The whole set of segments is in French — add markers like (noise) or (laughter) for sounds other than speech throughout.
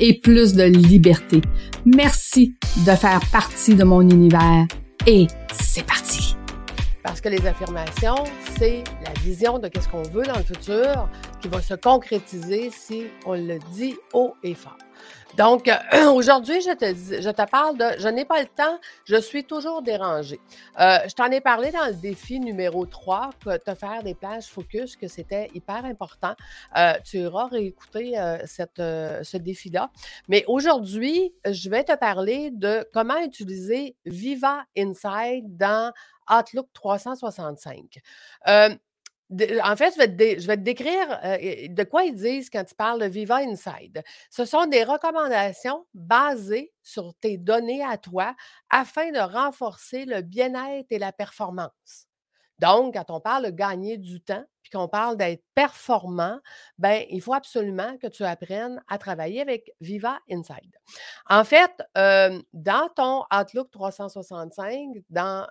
et plus de liberté. Merci de faire partie de mon univers et c'est parti. Parce que les affirmations, c'est la vision de qu'est-ce qu'on veut dans le futur qui va se concrétiser si on le dit haut et fort. Donc, euh, (clears throat) aujourd'hui, je te, je te parle de je n'ai pas le temps, je suis toujours dérangée. Euh, je t'en ai parlé dans le défi numéro 3, que te faire des plages focus, que c'était hyper important. Euh, tu auras réécouté cette, ce défi-là. Mais aujourd'hui, je vais te parler de comment utiliser Viva Inside dans Outlook 365 en fait, je vais, te je vais te décrire euh, de quoi ils disent quand ils parlent de Viva Inside. Ce sont des recommandations basées sur tes données à toi afin de renforcer le bien-être et la performance. Donc, quand on parle de gagner du temps, puis qu'on parle d'être performant, ben il faut absolument que tu apprennes à travailler avec Viva Inside. En fait, dans ton Outlook 365, dans,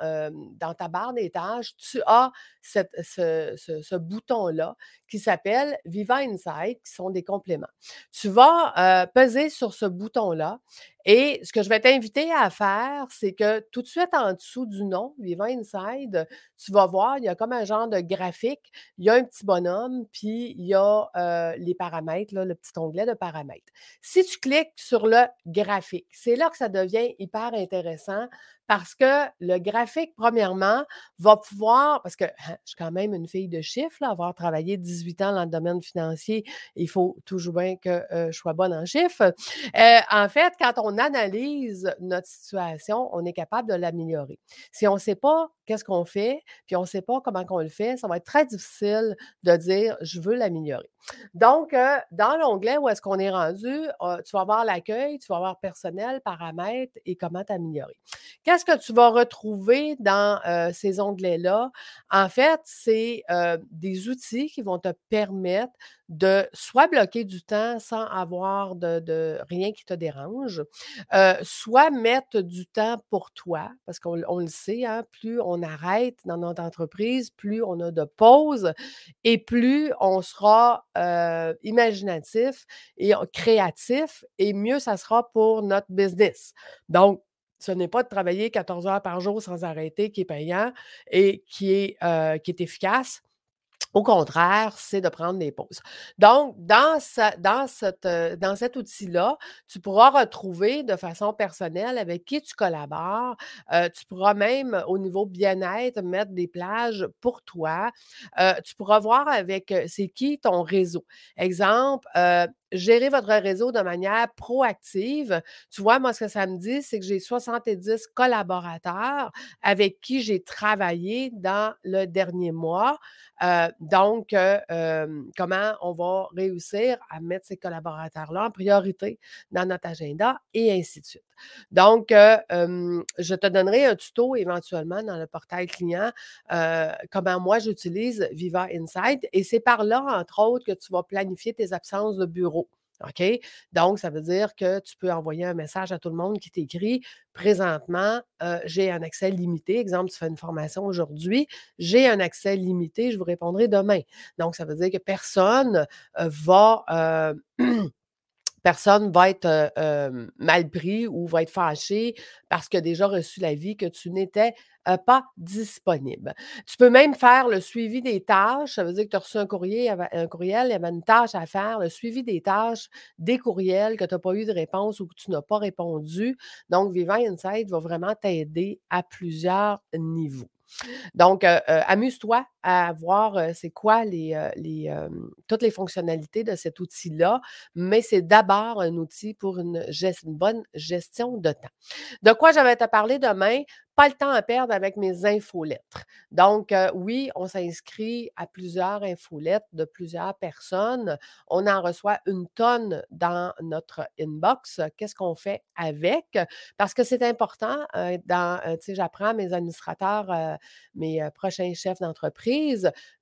dans ta barre des tâches, tu as ce, bouton-là qui s'appelle Viva Inside, qui sont des compléments. Tu vas peser sur ce bouton-là et ce que je vais t'inviter à faire, c'est que tout de suite en dessous du nom, Viva Inside, tu vas voir, il y a comme un genre de graphique y a un petit bonhomme, puis il y a euh, les paramètres, le petit onglet de paramètres. Si tu cliques sur le graphique, c'est là que ça devient hyper intéressant parce que le graphique, premièrement, va pouvoir, parce que hein, je suis quand même une fille de chiffres, avoir travaillé 18 ans dans le domaine financier, il faut toujours bien que euh, je sois bonne en chiffres. Euh, en fait, quand on analyse notre situation, on est capable de l'améliorer. Si on ne sait pas qu'est-ce qu'on fait, puis on ne sait pas comment on le fait, ça va être très difficile de dire je veux l'améliorer. Donc, euh, dans l'onglet où est-ce qu'on est rendu, tu vas voir l'accueil, tu vas voir personnel, paramètres et comment t'améliorer. Qu'est-ce que tu vas retrouver dans ces onglets-là? En fait, c'est des outils qui vont te permettre de soit bloquer du temps sans avoir de, rien qui te dérange, soit mettre du temps pour toi, parce qu'on le sait, hein, plus on arrête dans notre entreprise, plus on a de pauses et plus on sera imaginatif et créatif et mieux ça sera pour notre business. Donc, ce n'est pas de travailler 14 heures par jour sans arrêter qui est payant et qui est, euh, qui est efficace. Au contraire, c'est de prendre des pauses. Donc, dans, cette, euh, cet outil-là, tu pourras retrouver de façon personnelle avec qui tu collabores. Euh, tu pourras même, au niveau bien-être, mettre des plages pour toi. tu pourras voir avec c'est qui ton réseau. Exemple, gérer votre réseau de manière proactive. Tu vois, moi, ce que ça me dit, c'est que j'ai 70 collaborateurs avec qui j'ai travaillé dans le dernier mois. Euh, donc, euh, comment on va réussir à mettre ces collaborateurs-là en priorité dans notre agenda et ainsi de suite. Donc, euh, je te donnerai un tuto éventuellement dans le portail client, comment moi j'utilise Viva Insight. Et c'est par là, entre autres, que tu vas planifier tes absences de bureau. OK? Donc, ça veut dire que tu peux envoyer un message à tout le monde qui t'écrit présentement, j'ai un accès limité. Exemple, tu fais une formation aujourd'hui, j'ai un accès limité, je vous répondrai demain. Donc, ça veut dire que personne va. (clears throat) personne va être mal pris ou va être fâché parce a déjà reçu l'avis que tu n'étais pas disponible. Tu peux même faire le suivi des tâches. Ça veut dire que tu as reçu un, courrier, un courriel, il y avait une tâche à faire, le suivi des tâches, des courriels que tu n'as pas eu de réponse ou que tu n'as pas répondu. Donc, Vivant Insight va vraiment t'aider à plusieurs niveaux. Donc, amuse-toi à voir c'est quoi les, les, toutes les fonctionnalités de cet outil-là, mais c'est d'abord un outil pour une, une bonne gestion de temps. De quoi je vais te parler demain? pas le temps à perdre avec mes infolettres. Donc, oui, on s'inscrit à plusieurs infolettres de plusieurs personnes. On en reçoit une tonne dans notre inbox. Qu'est-ce qu'on fait avec? Parce que c'est important. Dans, tu sais, j'apprends à mes administrateurs, mes prochains chefs d'entreprise,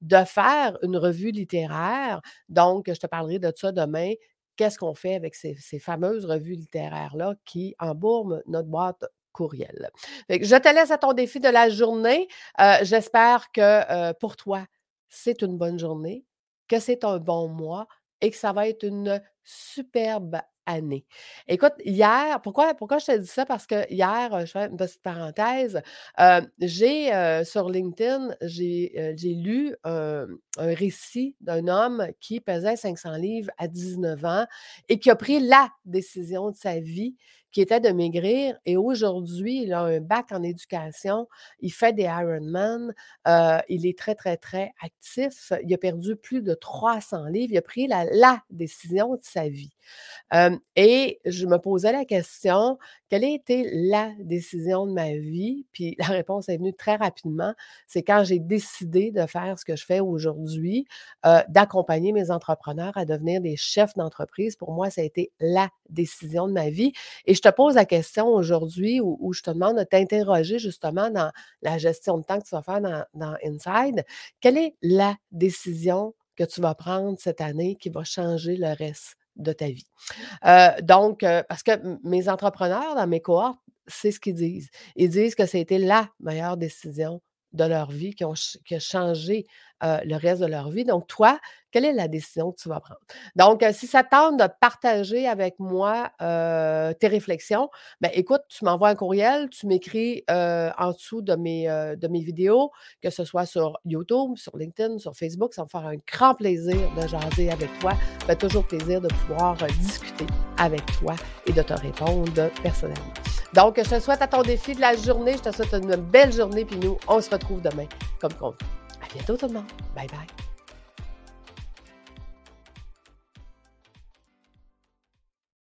de faire une revue littéraire. Donc, je te parlerai de ça demain qu'est-ce qu'on fait avec ces, fameuses revues littéraires-là qui embourbent notre boîte courriel? je te laisse à ton défi de la journée. Euh, j'espère que euh, pour toi, c'est une bonne journée, que c'est un bon mois et que ça va être une superbe année. Écoute, hier, pourquoi, pourquoi je te dis ça? Parce que hier, je fais une petite parenthèse, euh, j'ai sur LinkedIn, j'ai lu un, un récit d'un homme qui pesait 500 livres à 19 ans et qui a pris la décision de sa vie qui était de maigrir. Et aujourd'hui, il a un bac en éducation. Il fait des Ironman. Euh, il est très, très, très actif. Il a perdu plus de 300 livres. Il a pris la, la décision de sa vie. Euh, et je me posais la question, quelle a été la décision de ma vie? Puis la réponse est venue très rapidement. C'est quand j'ai décidé de faire ce que je fais aujourd'hui, euh, d'accompagner mes entrepreneurs à devenir des chefs d'entreprise. Pour moi, ça a été la décision de ma vie. Et je te pose la question aujourd'hui où, je te demande de t'interroger justement dans la gestion de temps que tu vas faire dans, dans Inside. Quelle est la décision que tu vas prendre cette année qui va changer le reste de ta vie? Euh, donc, euh, parce que mes entrepreneurs dans mes cohortes, c'est ce qu'ils disent. Ils disent que c'était la meilleure décision de leur vie, qui, ont, a changé euh, le reste de leur vie. Donc, toi, quelle est la décision que tu vas prendre? Donc, si ça tente de partager avec moi tes réflexions, ben écoute, tu m'envoies un courriel, tu m'écris en dessous de mes, de vidéos, que ce soit sur YouTube, sur LinkedIn, sur Facebook. Ça me faire un grand plaisir de jaser avec toi. Ça fait toujours plaisir de pouvoir discuter avec toi et de te répondre personnellement. Donc, je te souhaite à ton défi de la journée. Je te souhaite une belle journée. Puis nous, on se retrouve demain, comme convenu. À bientôt tout le monde. Bye bye.